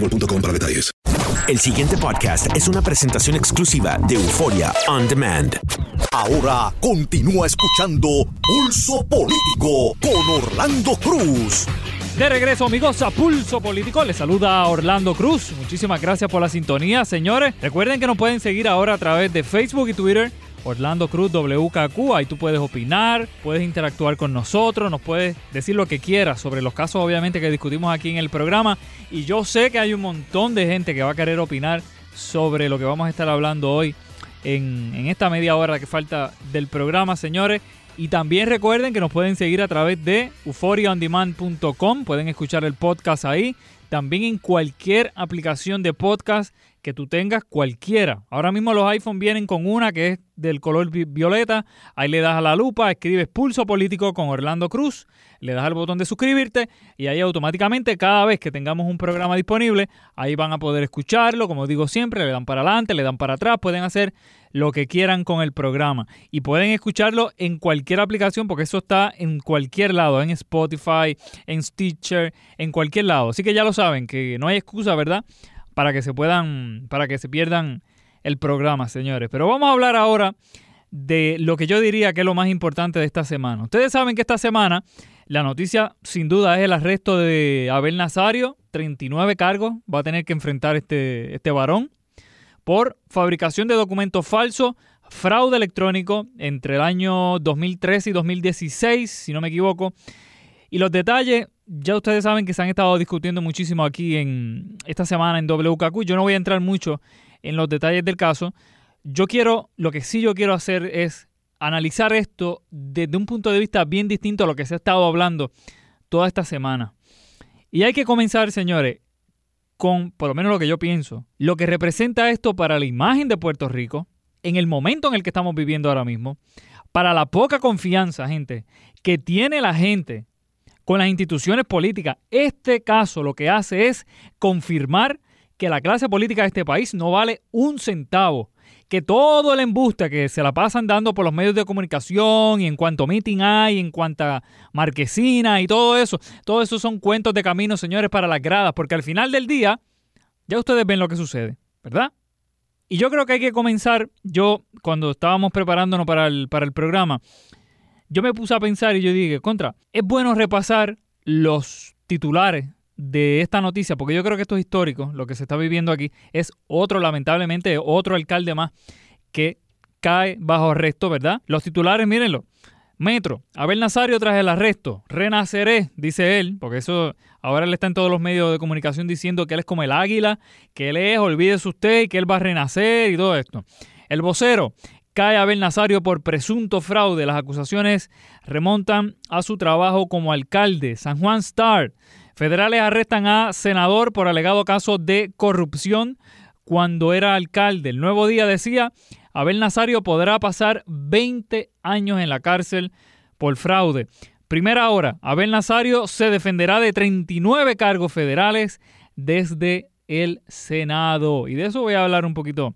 boostmobile.com para detalles. El siguiente podcast es una presentación exclusiva de Euforia On Demand. Ahora continúa escuchando Pulso Político con Orlando Cruz. De regreso, amigos, a Pulso Político. Les saluda Orlando Cruz. Muchísimas gracias por la sintonía, señores. Recuerden que nos pueden seguir ahora a través de Facebook y Twitter. Orlando Cruz WKQ, ahí tú puedes opinar, puedes interactuar con nosotros, nos puedes decir lo que quieras sobre los casos obviamente que discutimos aquí en el programa y yo sé que hay un montón de gente que va a querer opinar sobre lo que vamos a estar hablando hoy en, en esta media hora que falta del programa, señores. Y también recuerden que nos pueden seguir a través de euphoriaondemand.com. Pueden escuchar el podcast ahí. También en cualquier aplicación de podcast que tú tengas, cualquiera. Ahora mismo los iPhone vienen con una que es del color vi- violeta. Ahí le das a la lupa, escribes Pulso Político con Orlando Cruz, le das al botón de suscribirte y ahí automáticamente cada vez que tengamos un programa disponible, ahí van a poder escucharlo. Como digo siempre, le dan para adelante, le dan para atrás, pueden hacer lo que quieran con el programa. Y pueden escucharlo en cualquier aplicación porque eso está en cualquier lado, en Spotify, en Stitcher, en cualquier lado. Así que ya lo saben, que no hay excusa, ¿verdad? Para que se puedan, para que se pierdan el programa, señores. Pero vamos a hablar ahora de lo que yo diría que es lo más importante de esta semana. Ustedes saben que esta semana la noticia sin duda es el arresto de Abel Nazario, 39 cargos va a tener que enfrentar este, este varón por fabricación de documentos falsos, fraude electrónico entre el año 2013 y 2016, si no me equivoco. Y los detalles, ya ustedes saben que se han estado discutiendo muchísimo aquí en esta semana en WKQ. Yo no voy a entrar mucho en los detalles del caso. Yo quiero, lo que sí yo quiero hacer es analizar esto desde un punto de vista bien distinto a lo que se ha estado hablando toda esta semana. Y hay que comenzar, señores, con, por lo menos lo que yo pienso, lo que representa esto para la imagen de Puerto Rico, en el momento en el que estamos viviendo ahora mismo, para la poca confianza, gente, que tiene la gente con las instituciones políticas. Este caso lo que hace es confirmar que la clase política de este país no vale un centavo. Que todo el embuste que se la pasan dando por los medios de comunicación y en cuanto meeting hay, en cuanta marquesina y todo eso, todo eso son cuentos de camino, señores, para las gradas, porque al final del día, ya ustedes ven lo que sucede, ¿verdad? Y yo creo que hay que comenzar, yo cuando estábamos preparándonos para el, para el programa, yo me puse a pensar y yo dije, contra, es bueno repasar los titulares de esta noticia, porque yo creo que esto es histórico, lo que se está viviendo aquí, es otro, lamentablemente, otro alcalde más que cae bajo arresto, ¿verdad? Los titulares, mírenlo. Metro, Abel Nazario tras el arresto, renaceré, dice él, porque eso Ahora él está en todos los medios de comunicación diciendo que él es como el águila, que él es, olvídese usted, que él va a renacer y todo esto. El vocero cae Abel Nazario por presunto fraude. Las acusaciones remontan a su trabajo como alcalde. San Juan Star. Federales arrestan a senador por alegado caso de corrupción cuando era alcalde. El nuevo día decía, Abel Nazario podrá pasar 20 años en la cárcel por fraude. Primera hora, Abel Nazario se defenderá de 39 cargos federales desde el Senado. Y de eso voy a hablar un poquito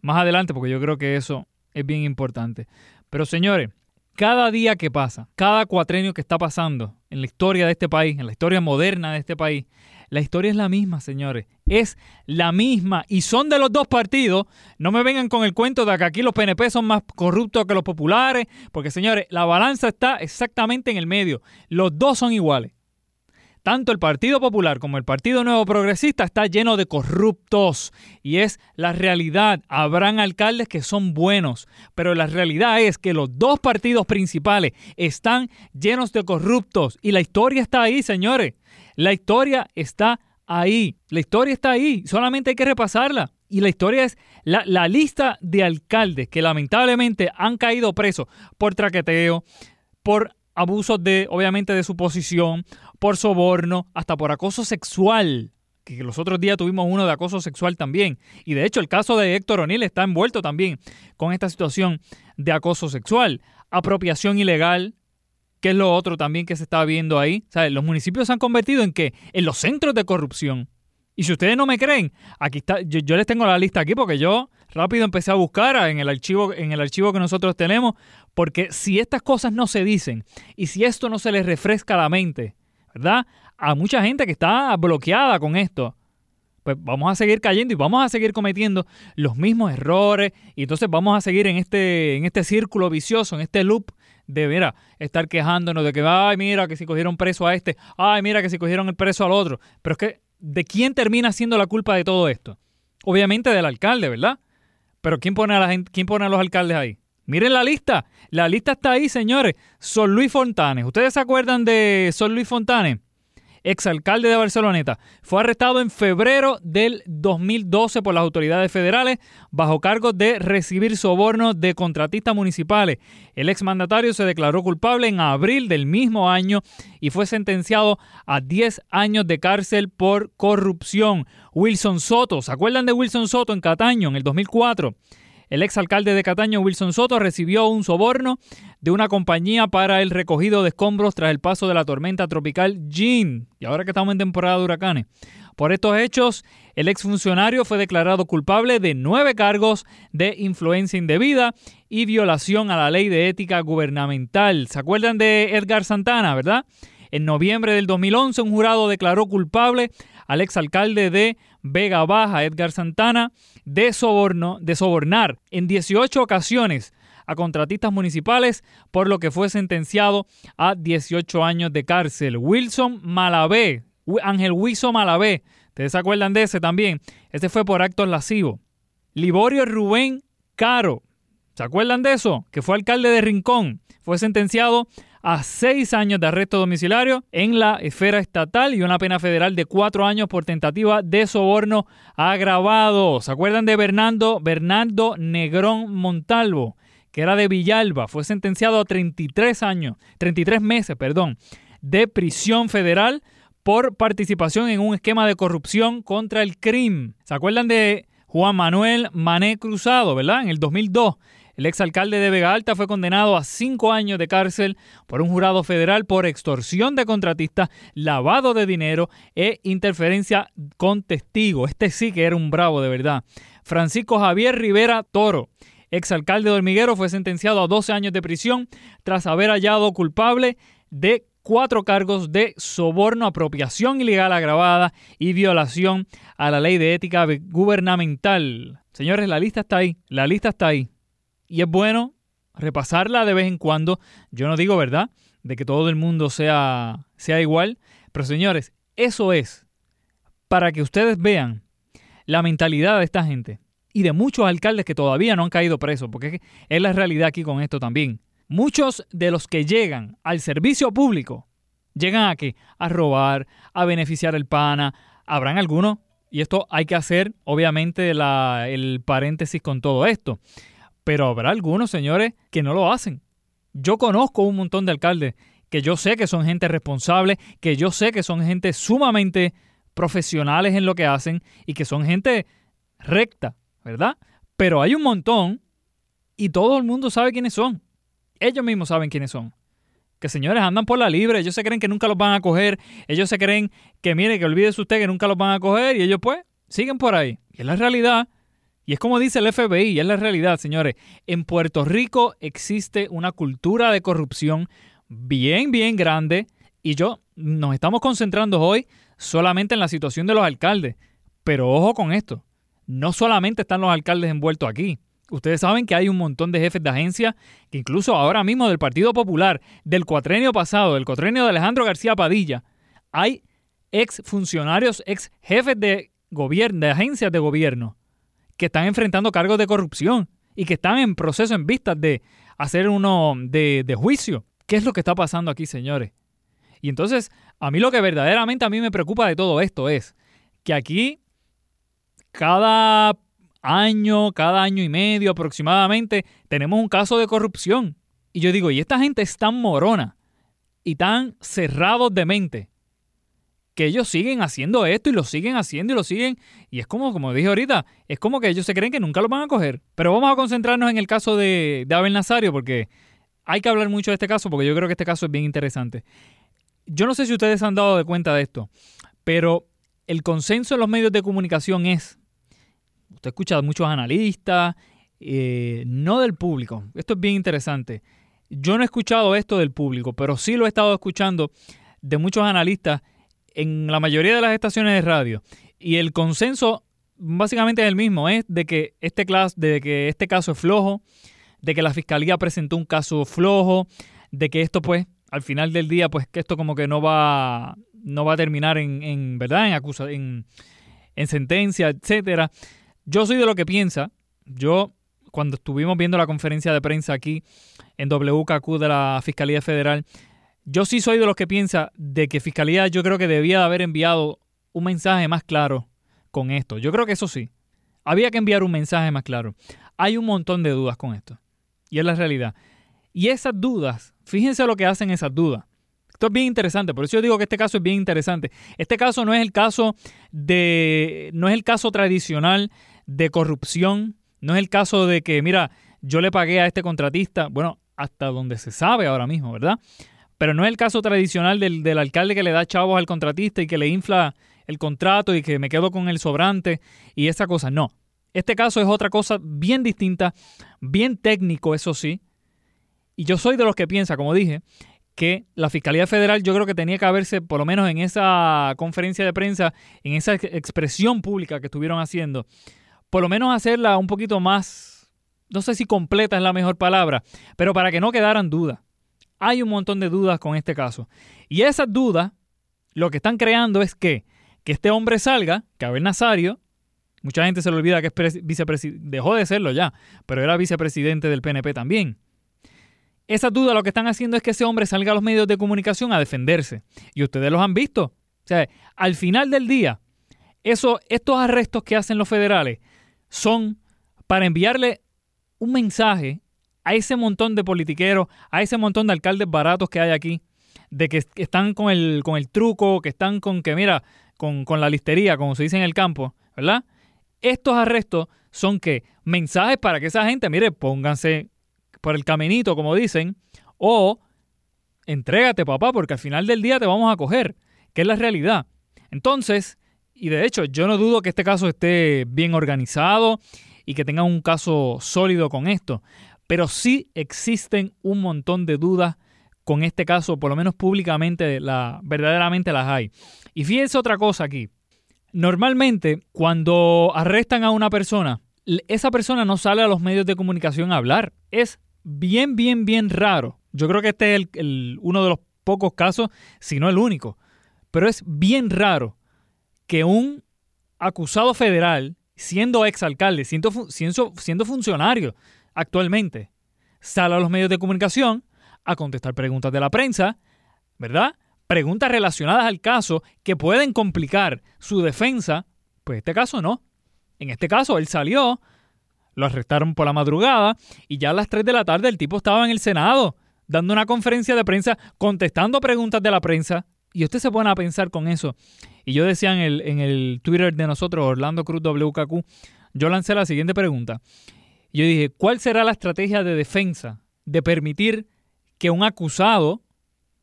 más adelante porque yo creo que eso es bien importante. Pero señores, cada día que pasa, cada cuatrenio que está pasando en la historia de este país, en la historia moderna de este país, la historia es la misma, señores. Es la misma. Y son de los dos partidos. No me vengan con el cuento de que aquí los PNP son más corruptos que los populares. Porque, señores, la balanza está exactamente en el medio. Los dos son iguales. Tanto el Partido Popular como el Partido Nuevo Progresista está lleno de corruptos y es la realidad. Habrán alcaldes que son buenos, pero la realidad es que los dos partidos principales están llenos de corruptos y la historia está ahí, señores. La historia está ahí. La historia está ahí. Solamente hay que repasarla. Y la historia es la, lista de alcaldes que lamentablemente han caído presos por traqueteo, por abusos de, obviamente, de su posición, por soborno, hasta por acoso sexual. Que los otros días tuvimos uno de acoso sexual también. Y de hecho, el caso de Héctor O'Neill está envuelto también con esta situación de acoso sexual. Apropiación ilegal, que es lo otro también que se está viendo ahí. O los municipios se han convertido en qué? En los centros de corrupción. Y si ustedes no me creen, aquí está, yo, les tengo la lista aquí porque yo rápido empecé a buscar en el archivo, en el archivo que nosotros tenemos, porque si estas cosas no se dicen y si esto no se les refresca la mente, ¿verdad? A mucha gente que está bloqueada con esto, pues vamos a seguir cayendo y vamos a seguir cometiendo los mismos errores y entonces vamos a seguir en este, en este círculo vicioso, en este loop de, mira, estar quejándonos de que, ay, mira, que si cogieron preso a este, ay, mira, que si cogieron el preso al otro. Pero es que, ¿de quién termina siendo la culpa de todo esto? Obviamente del alcalde, ¿verdad? Pero ¿quién pone a, ¿quién pone a los alcaldes ahí? Miren la lista. La lista está ahí, señores. Son Luis Fontanes. ¿Ustedes se acuerdan de Son Luis Fontanes? exalcalde de Barceloneta, fue arrestado en febrero del 2012 por las autoridades federales bajo cargo de recibir sobornos de contratistas municipales. El exmandatario se declaró culpable en abril del mismo año y fue sentenciado a 10 años de cárcel por corrupción. Wilson Soto, ¿se acuerdan de Wilson Soto en Cataño en el 2004? El exalcalde de Cataño, Wilson Soto, recibió un soborno de una compañía para el recogido de escombros tras el paso de la tormenta tropical Jean. Y ahora que estamos en temporada de huracanes. Por estos hechos, el exfuncionario fue declarado culpable de nueve cargos de influencia indebida y violación a la ley de ética gubernamental. ¿Se acuerdan de Edgar Santana, verdad? En noviembre del 2011, un jurado declaró culpable al exalcalde de Vega Baja, Edgar Santana, de, soborno, de sobornar en 18 ocasiones a contratistas municipales, por lo que fue sentenciado a 18 años de cárcel. Wilson Malavé, Ángel Wilson Malavé, ¿ustedes se acuerdan de ese también? Ese fue por actos lascivos. Liborio Rubén Caro, ¿se acuerdan de eso? Que fue alcalde de Rincón, fue sentenciado a seis años de arresto domiciliario en la esfera estatal y una pena federal de cuatro años por tentativa de soborno agravado. ¿Se acuerdan de Bernardo, Bernardo Negrón Montalvo? que era de Villalba, fue sentenciado a 33 años, 33 meses, perdón, de prisión federal por participación en un esquema de corrupción contra el crimen. ¿Se acuerdan de Juan Manuel Mané Cruzado, verdad? En el 2002 el exalcalde de Vega Alta fue condenado a cinco años de cárcel por un jurado federal por extorsión de contratistas, lavado de dinero e interferencia con testigos. Este sí que era un bravo de verdad. Francisco Javier Rivera Toro, exalcalde de Hormiguero, fue sentenciado a 12 años de prisión tras haber hallado culpable de cuatro cargos de soborno, apropiación ilegal agravada y violación a la ley de ética gubernamental. Señores, la lista está ahí, la lista está ahí y es bueno repasarla de vez en cuando. Yo no digo, ¿verdad?, de que todo el mundo sea, sea igual, pero señores, eso es para que ustedes vean la mentalidad de esta gente y de muchos alcaldes que todavía no han caído presos, porque es la realidad aquí con esto también. Muchos de los que llegan al servicio público Llegan a qué? A robar, a beneficiar el pana. Habrán algunos, y esto hay que hacer, obviamente, el paréntesis con todo esto. Pero habrá algunos, señores, que no lo hacen. Yo conozco un montón de alcaldes que yo sé que son gente responsable, que yo sé que son gente sumamente profesionales en lo que hacen y que son gente recta, ¿verdad? Pero hay un montón y todo el mundo sabe quiénes son. Ellos mismos saben quiénes son. Que señores andan por la libre, ellos se creen que nunca los van a coger, ellos se creen que mire, que olvídese usted que nunca los van a coger y ellos pues siguen por ahí. Y es la realidad. Y es como dice el FBI, y es la realidad, señores. En Puerto Rico existe una cultura de corrupción bien, bien grande. Y yo nos estamos concentrando hoy solamente en la situación de los alcaldes. Pero ojo con esto. No solamente están los alcaldes envueltos aquí. Ustedes saben que hay un montón de jefes de agencia que incluso ahora mismo del Partido Popular, del cuatrenio pasado, del cuatrenio de Alejandro García Padilla, hay ex funcionarios, ex jefes de gobierno, de agencias de gobierno, que están enfrentando cargos de corrupción y que están en proceso en vistas de hacer uno de, de juicio. ¿Qué es lo que está pasando aquí, señores? Y entonces, a mí lo que verdaderamente a mí me preocupa de todo esto es que aquí cada año, cada año y medio aproximadamente, tenemos un caso de corrupción. Y yo digo, y esta gente es tan morona y tan cerrados de mente que ellos siguen haciendo esto y lo siguen haciendo y lo siguen. Y es como, como dije ahorita, es como que ellos se creen que nunca lo van a coger. Pero vamos a concentrarnos en el caso de, de Abel Nazario porque hay que hablar mucho de este caso porque yo creo que este caso es bien interesante. Yo no sé si ustedes han dado de cuenta de esto, pero el consenso en los medios de comunicación es, usted escucha a muchos analistas, eh, no del público. Esto es bien interesante. Yo no he escuchado esto del público, pero sí lo he estado escuchando de muchos analistas en la mayoría de las estaciones de radio. Y el consenso básicamente es el mismo, es de que este, de que este caso es flojo, de que la fiscalía presentó un caso flojo, de que esto pues al final del día pues que esto como que no va no va a terminar en, en verdad en acusa en, en sentencia, etcétera. Yo soy de lo que piensa. Yo cuando estuvimos viendo la conferencia de prensa aquí en WKQ de la Fiscalía Federal, yo sí soy de los que piensa de que Fiscalía yo creo que debía de haber enviado un mensaje más claro con esto. Yo creo que eso sí. Había que enviar un mensaje más claro. Hay un montón de dudas con esto. Y es la realidad. Y esas dudas, fíjense lo que hacen esas dudas. Esto es bien interesante, por eso yo digo que este caso es bien interesante. Este caso no es el caso de no es el caso tradicional de corrupción, no es el caso de que, mira, yo le pagué a este contratista, bueno, hasta donde se sabe ahora mismo, ¿verdad? Pero no es el caso tradicional del, del alcalde que le da chavos al contratista y que le infla el contrato y que me quedo con el sobrante y esa cosa, no. Este caso es otra cosa bien distinta, bien técnico, eso sí. Y yo soy de los que piensa, como dije, que la Fiscalía Federal yo creo que tenía que haberse, por lo menos en esa conferencia de prensa, en esa expresión pública que estuvieron haciendo, por lo menos hacerla un poquito más, no sé si completa es la mejor palabra, pero para que no quedaran dudas. Hay un montón de dudas con este caso. Y esas dudas, lo que están creando es que, que este hombre salga, que Abel Nazario, Mucha gente se le olvida que es vicepresidente, dejó de serlo ya, pero era vicepresidente del PNP también. Esa duda lo que están haciendo es que ese hombre salga a los medios de comunicación a defenderse. Y ustedes los han visto. O sea, al final del día, eso, estos arrestos que hacen los federales son para enviarle un mensaje a ese montón de politiqueros, a ese montón de alcaldes baratos que hay aquí, de que están con el, con el truco, que están con que, mira, con, con la listería, como se dice en el campo, ¿verdad? Estos arrestos son que mensajes para que esa gente, mire, pónganse por el caminito, como dicen, o entrégate, papá, porque al final del día te vamos a coger, que es la realidad. Entonces, y de hecho, yo no dudo que este caso esté bien organizado y que tenga un caso sólido con esto, pero sí existen un montón de dudas con este caso, por lo menos públicamente, la, verdaderamente las hay. Y fíjense otra cosa aquí. Normalmente, cuando arrestan a una persona, esa persona no sale a los medios de comunicación a hablar. Es bien, bien, bien raro. Yo creo que este es uno de los pocos casos, si no el único. Pero es bien raro que un acusado federal, siendo exalcalde, siendo, siendo, siendo funcionario actualmente, sale a los medios de comunicación a contestar preguntas de la prensa, ¿verdad? preguntas relacionadas al caso que pueden complicar su defensa, pues este caso no. En este caso, él salió, lo arrestaron por la madrugada y ya a las 3 de la tarde el tipo estaba en el Senado dando una conferencia de prensa, contestando preguntas de la prensa. Y usted se pone a pensar con eso. Y yo decía en el, en el Twitter de nosotros, Orlando Cruz WKQ, yo lancé la siguiente pregunta. Yo dije, ¿cuál será la estrategia de defensa de permitir que un acusado,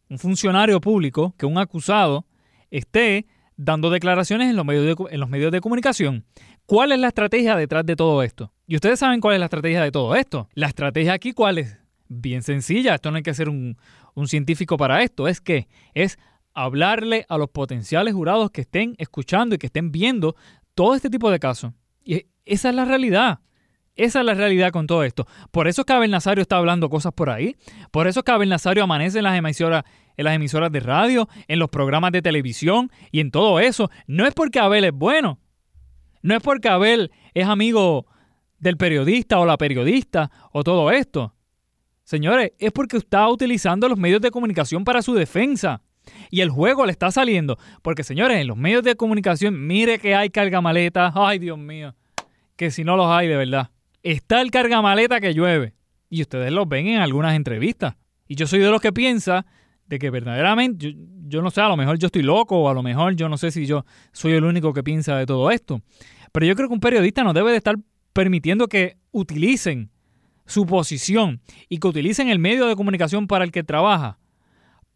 un funcionario público, que un acusado esté dando declaraciones en los medios de, en los medios de comunicación? ¿Cuál es la estrategia detrás de todo esto? Y ustedes saben cuál es la estrategia de todo esto. La estrategia aquí, ¿cuál es? Bien sencilla, esto no hay que ser un, un científico para esto, es que es hablarle a los potenciales jurados que estén escuchando y que estén viendo todo este tipo de casos. Y esa es la realidad. Esa es la realidad con todo esto. Por eso es que Abel Nazario está hablando cosas por ahí. Por eso es que Abel Nazario amanece en las emisoras, en las emisoras de radio, en los programas de televisión y en todo eso. No es porque Abel es bueno. No es porque Abel es amigo del periodista o la periodista o todo esto. Señores, es porque está utilizando los medios de comunicación para su defensa. Y el juego le está saliendo. Porque, señores, en los medios de comunicación, mire que hay cargamaletas. Ay, Dios mío. Que si no los hay, de verdad. Está el cargamaleta que llueve. Y ustedes los ven en algunas entrevistas. Y yo soy de los que piensa de que verdaderamente, yo, no sé, a lo mejor yo estoy loco o a lo mejor yo no sé si yo soy el único que piensa de todo esto. Pero yo creo que un periodista no debe de estar permitiendo que utilicen su posición y que utilicen el medio de comunicación para el que trabaja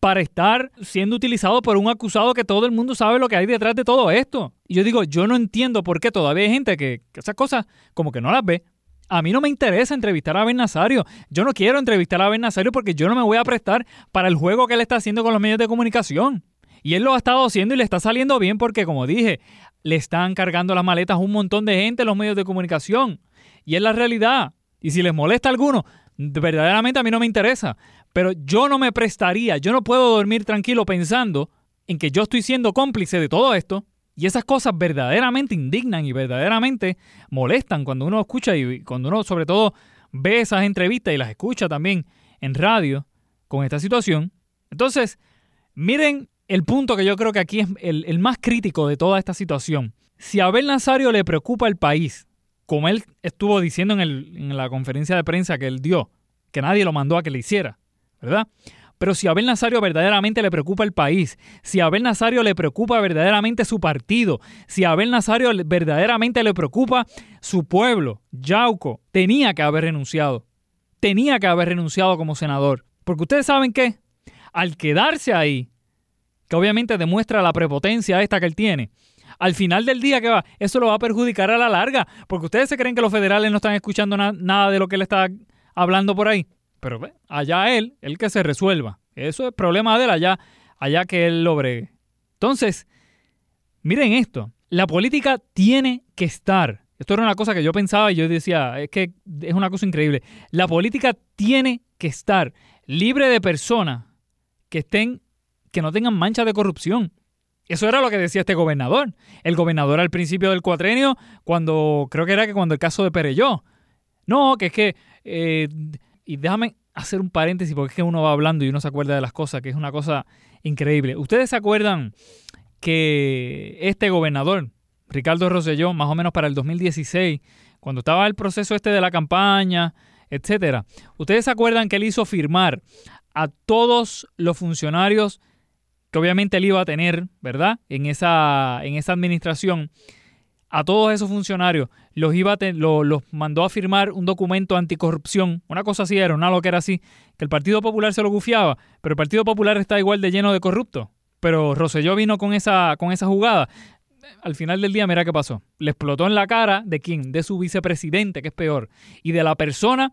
para estar siendo utilizado por un acusado que todo el mundo sabe lo que hay detrás de todo esto. Y yo digo, yo no entiendo por qué todavía hay gente que, esas cosas como que no las ve. A mí no me interesa entrevistar a Ben Nazario. Yo no quiero entrevistar a Ben Nazario porque yo no me voy a prestar para el juego que él está haciendo con los medios de comunicación. Y él lo ha estado haciendo y le está saliendo bien porque, como dije, le están cargando las maletas a un montón de gente en los medios de comunicación. Y es la realidad. Y si les molesta a alguno, verdaderamente a mí no me interesa. Pero yo no me prestaría, yo no puedo dormir tranquilo pensando en que yo estoy siendo cómplice de todo esto. Y esas cosas verdaderamente indignan y verdaderamente molestan cuando uno escucha y cuando uno sobre todo ve esas entrevistas y las escucha también en radio con esta situación. Entonces, miren el punto que yo creo que aquí es el, más crítico de toda esta situación. Si a Abel Nazario le preocupa el país, como él estuvo diciendo en, en la conferencia de prensa que él dio, que nadie lo mandó a que le hiciera, ¿verdad? Pero si Abel Nazario verdaderamente le preocupa el país, si Abel Nazario le preocupa verdaderamente su partido, si a Abel Nazario verdaderamente le preocupa su pueblo, Yauco, tenía que haber renunciado. Tenía que haber renunciado como senador. Porque ustedes saben que al quedarse ahí, que obviamente demuestra la prepotencia esta que él tiene, al final del día que va, eso lo va a perjudicar a la larga, porque ustedes se creen que los federales no están escuchando nada de lo que él está hablando por ahí. Pero allá él, el que se resuelva. Eso es problema de él, allá, allá que él lo bregue. Entonces, miren esto. La política tiene que estar. Esto era una cosa que yo pensaba y yo decía, es que es una cosa increíble. La política tiene que estar libre de personas que estén, que no tengan mancha de corrupción. Eso era lo que decía este gobernador. El gobernador al principio del cuatrenio, cuando, creo que era que cuando el caso de Pereyó. No, que es que eh, y déjame hacer un paréntesis porque es que uno va hablando y uno se acuerda de las cosas, que es una cosa increíble. ¿Ustedes se acuerdan que este gobernador, Ricardo Rosselló, más o menos para el 2016, cuando estaba el proceso este de la campaña, etcétera, ustedes se acuerdan que él hizo firmar a todos los funcionarios que obviamente él iba a tener, ¿verdad? En esa, en esa administración, a todos esos funcionarios los, iba los mandó a firmar un documento anticorrupción. Una cosa así era, una lo que era así, que el Partido Popular se lo gufiaba, pero el Partido Popular está igual de lleno de corruptos. Pero Rosselló vino con esa, con esa jugada. Al final del día, mira qué pasó. Le explotó en la cara de quién? De su vicepresidente, que es peor. Y de la persona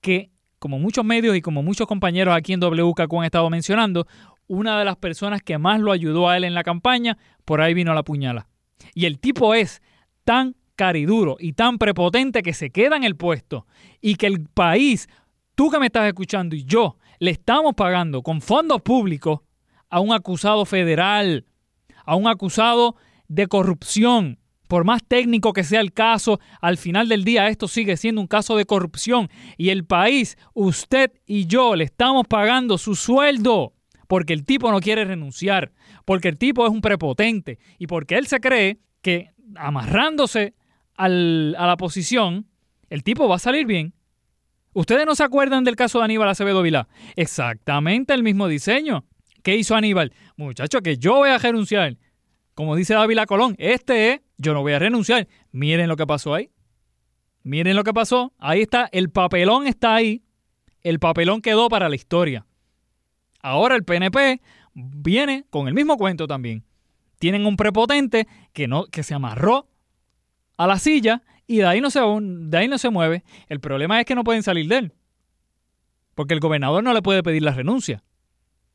que, como muchos medios y como muchos compañeros aquí en WKQ han estado mencionando, una de las personas que más lo ayudó a él en la campaña, por ahí vino la puñala. Y el tipo es tan cariduro y tan prepotente que se queda en el puesto y que el país, tú que me estás escuchando y yo, le estamos pagando con fondos públicos a un acusado federal, a un acusado de corrupción. Por más técnico que sea el caso, al final del día esto sigue siendo un caso de corrupción y el país, usted y yo, le estamos pagando su sueldo porque el tipo no quiere renunciar, porque el tipo es un prepotente y porque él se cree que amarrándose al, a la posición, el tipo va a salir bien. ¿Ustedes no se acuerdan del caso de Aníbal Acevedo Vilá? Exactamente el mismo diseño. ¿Qué hizo Aníbal? Muchacho, que yo voy a renunciar. Como dice Dávila Colón, este es, yo no voy a renunciar. Miren lo que pasó ahí. Miren lo que pasó. Ahí está, el papelón está ahí. El papelón quedó para la historia. Ahora el PNP viene con el mismo cuento también. Tienen un prepotente que, no, que se amarró a la silla y de ahí, no se, de ahí no se mueve. El problema es que no pueden salir de él. Porque el gobernador no le puede pedir la renuncia.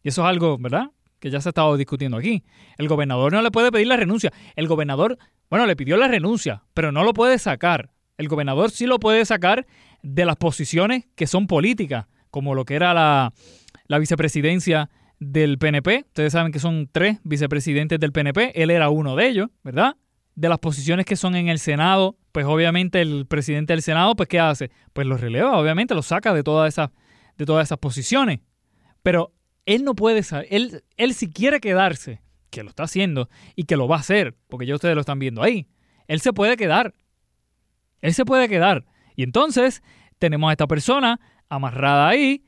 Y eso es algo, ¿verdad? Que ya se ha estado discutiendo aquí. El gobernador no le puede pedir la renuncia. El gobernador, bueno, le pidió la renuncia, pero no lo puede sacar. El gobernador sí lo puede sacar de las posiciones que son políticas, como lo que era la, la vicepresidencia del PNP. Ustedes saben que son tres vicepresidentes del PNP. Él era uno de ellos, ¿verdad? De las posiciones que son en el Senado, pues obviamente el presidente del Senado, pues ¿qué hace? Pues lo releva, obviamente lo saca de todas esas, de todas esas posiciones. Pero él no puede saber, él, él si quiere quedarse, que lo está haciendo y que lo va a hacer, porque ya ustedes lo están viendo ahí, él se puede quedar. Él se puede quedar. Y entonces tenemos a esta persona amarrada ahí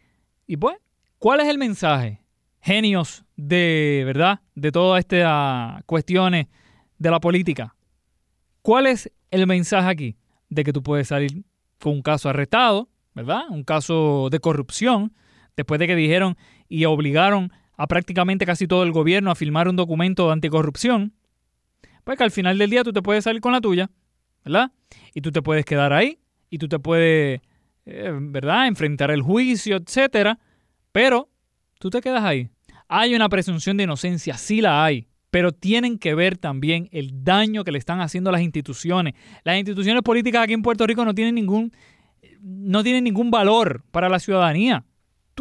y pues, ¿cuál es el mensaje? Genios de, ¿verdad? De todas estas cuestiones de la política. ¿Cuál es el mensaje aquí? De que tú puedes salir con un caso arrestado, ¿verdad? Un caso de corrupción, después de que dijeron y obligaron a prácticamente casi todo el gobierno a firmar un documento de anticorrupción, pues que al final del día tú te puedes salir con la tuya, ¿verdad? Y tú te puedes quedar ahí y tú te puedes, eh, ¿verdad?, enfrentar el juicio, etcétera, pero tú te quedas ahí. Hay una presunción de inocencia, sí la hay, pero tienen que ver también el daño que le están haciendo las instituciones. Las instituciones políticas aquí en Puerto Rico no tienen ningún, no tienen ningún valor para la ciudadanía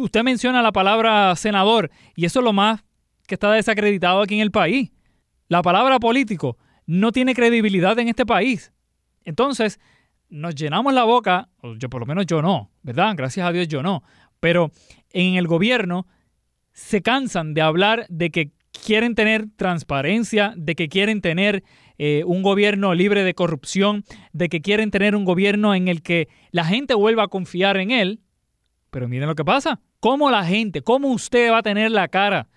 usted menciona la palabra senador y eso es lo más que está desacreditado aquí en el país. La palabra político no tiene credibilidad en este país. Entonces, nos llenamos la boca, yo por lo menos yo no, ¿verdad? Gracias a Dios yo no. Pero en el gobierno se cansan de hablar de que quieren tener transparencia, de que quieren tener eh, un gobierno libre de corrupción, de que quieren tener un gobierno en el que la gente vuelva a confiar en él. Pero miren lo que pasa. ¿Cómo la gente, cómo usted va a tener la cara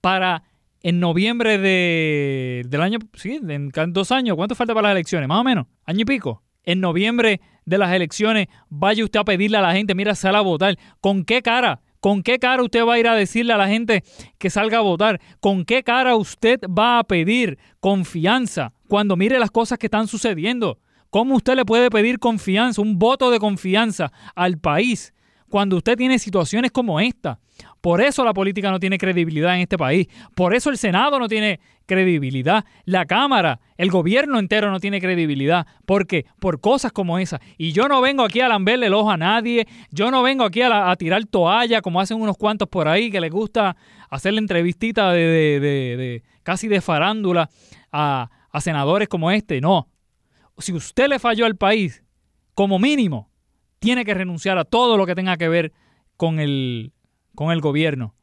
para en noviembre de, del año, sí, en dos años, ¿cuánto falta para las elecciones? Más o menos, año y pico. En noviembre de las elecciones, vaya usted a pedirle a la gente, mira, sal a votar. ¿Con qué cara? ¿Con qué cara usted va a ir a decirle a la gente que salga a votar? ¿Con qué cara usted va a pedir confianza cuando mire las cosas que están sucediendo? ¿Cómo usted le puede pedir confianza, un voto de confianza al país cuando usted tiene situaciones como esta. Por eso la política no tiene credibilidad en este país. Por eso el Senado no tiene credibilidad. La Cámara, el gobierno entero no tiene credibilidad. ¿Por qué? Por cosas como esas. Y yo no vengo aquí a lamberle el ojo a nadie. Yo no vengo aquí a, tirar toalla como hacen unos cuantos por ahí que les gusta hacerle entrevistita de, casi de farándula a, a senadores como este. No. Si usted le falló al país, como mínimo, tiene que renunciar a todo lo que tenga que ver con el, con el gobierno.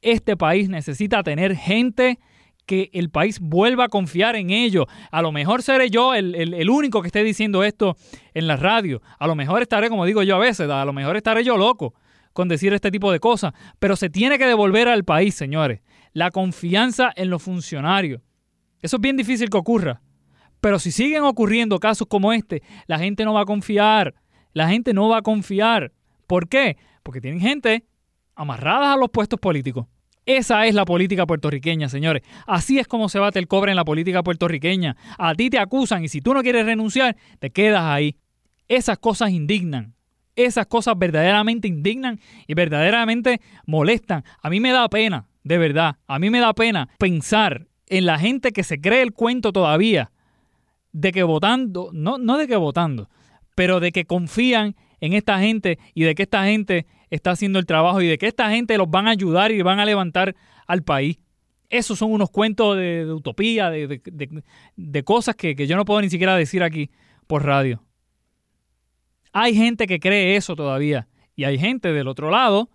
Este país necesita tener gente que el país vuelva a confiar en ellos. A lo mejor seré yo el, el, único que esté diciendo esto en la radio. A lo mejor estaré, como digo yo a veces, a lo mejor estaré yo loco con decir este tipo de cosas. Pero se tiene que devolver al país, señores, la confianza en los funcionarios. Eso es bien difícil que ocurra. Pero si siguen ocurriendo casos como este, la gente no va a confiar la gente no va a confiar. ¿Por qué? Porque tienen gente amarrada a los puestos políticos. Esa es la política puertorriqueña, señores. Así es como se bate el cobre en la política puertorriqueña. A ti te acusan y si tú no quieres renunciar, te quedas ahí. Esas cosas indignan. Esas cosas verdaderamente indignan y verdaderamente molestan. A mí me da pena, de verdad. A mí me da pena pensar en la gente que se cree el cuento todavía de que votando, no, no de que votando, pero de que confían en esta gente y de que esta gente está haciendo el trabajo y de que esta gente los van a ayudar y van a levantar al país. Esos son unos cuentos de, utopía, de, cosas que, que yo no puedo ni siquiera decir aquí por radio. Hay gente que cree eso todavía y hay gente del otro lado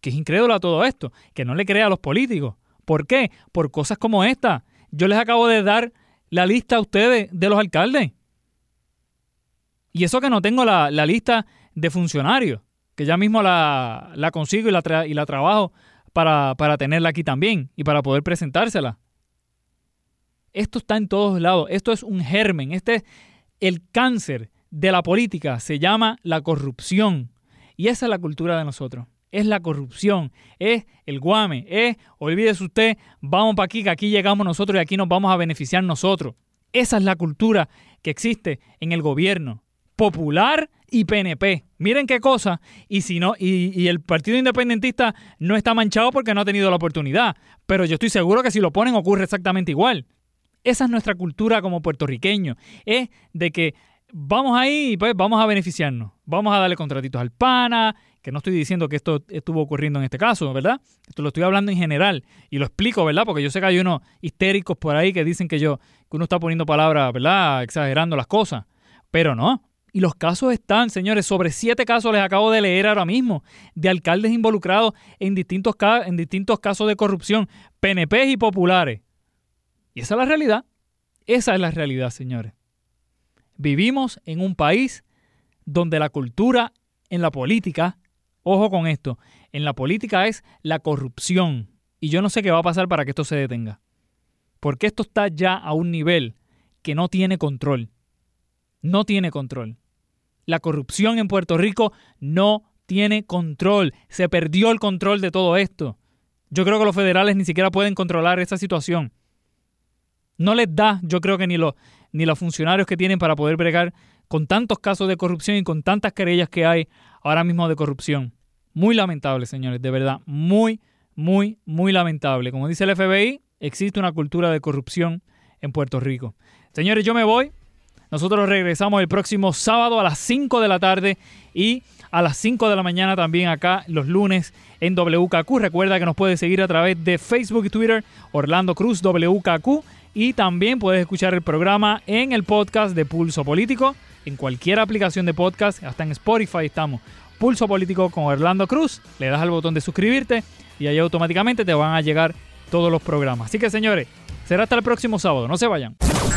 que es incrédulo a todo esto, que no le cree a los políticos. ¿Por qué? Por cosas como esta. Yo les acabo de dar la lista a ustedes de los alcaldes. Y eso que no tengo la, lista de funcionarios, que ya mismo la, consigo y la, y la trabajo para, para tenerla aquí también y para poder presentársela. Esto está en todos lados. Esto es un germen. Este es el cáncer de la política. Se llama la corrupción. Y esa es la cultura de nosotros. Es la corrupción, es el guame, es, olvídese usted, vamos para aquí, que aquí llegamos nosotros y aquí nos vamos a beneficiar nosotros. Esa es la cultura que existe en el gobierno popular y PNP. Miren qué cosa. Y si no, y, el Partido Independentista no está manchado porque no ha tenido la oportunidad. Pero yo estoy seguro que si lo ponen ocurre exactamente igual. Esa es nuestra cultura como puertorriqueños. Es de que vamos ahí y pues vamos a beneficiarnos. Vamos a darle contratitos al PANA, que no estoy diciendo que esto estuvo ocurriendo en este caso, ¿verdad? Esto lo estoy hablando en general y lo explico, ¿verdad? Porque yo sé que hay unos histéricos por ahí que dicen que yo que uno está poniendo palabras, ¿verdad? Exagerando las cosas. Pero no. Y los casos están, señores, sobre siete casos les acabo de leer ahora mismo, de alcaldes involucrados en distintos, en distintos casos de corrupción, PNP y populares. Y esa es la realidad. Esa es la realidad, señores. Vivimos en un país donde la cultura en la política, ojo con esto, en la política es la corrupción. Y yo no sé qué va a pasar para que esto se detenga. Porque esto está ya a un nivel que no tiene control. No tiene control. La corrupción en Puerto Rico no tiene control. Se perdió el control de todo esto. Yo creo que los federales ni siquiera pueden controlar esa situación. No les da, yo creo que ni los, ni los funcionarios que tienen para poder bregar con tantos casos de corrupción y con tantas querellas que hay ahora mismo de corrupción. Muy lamentable, señores, de verdad, muy, muy, muy lamentable. Como dice el FBI, existe una cultura de corrupción en Puerto Rico. Señores, yo me voy. Nosotros regresamos el próximo sábado a las 5 de la tarde y a las 5 de la mañana también acá los lunes en WKQ. Recuerda que nos puedes seguir a través de Facebook y Twitter, Orlando Cruz WKQ. Y también puedes escuchar el programa en el podcast de Pulso Político, en cualquier aplicación de podcast, hasta en Spotify estamos. Pulso Político con Orlando Cruz, le das al botón de suscribirte y ahí automáticamente te van a llegar todos los programas. Así que señores, será hasta el próximo sábado, no se vayan.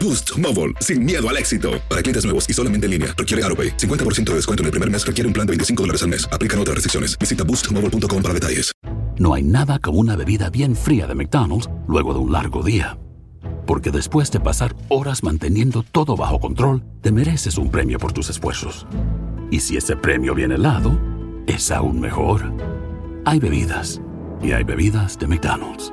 Boost Mobile, sin miedo al éxito. Para clientes nuevos y solamente en línea, requiere AroPay. 50% de descuento en el primer mes requiere un plan de 25 dólares al mes. Aplican otras restricciones. Visita boostmobile para detalles. No hay nada como una bebida bien fría de McDonald's luego de un largo día. Porque después de pasar horas manteniendo todo bajo control, te mereces un premio por tus esfuerzos. Y si ese premio viene helado, es aún mejor. Hay bebidas. Y hay bebidas de McDonald's.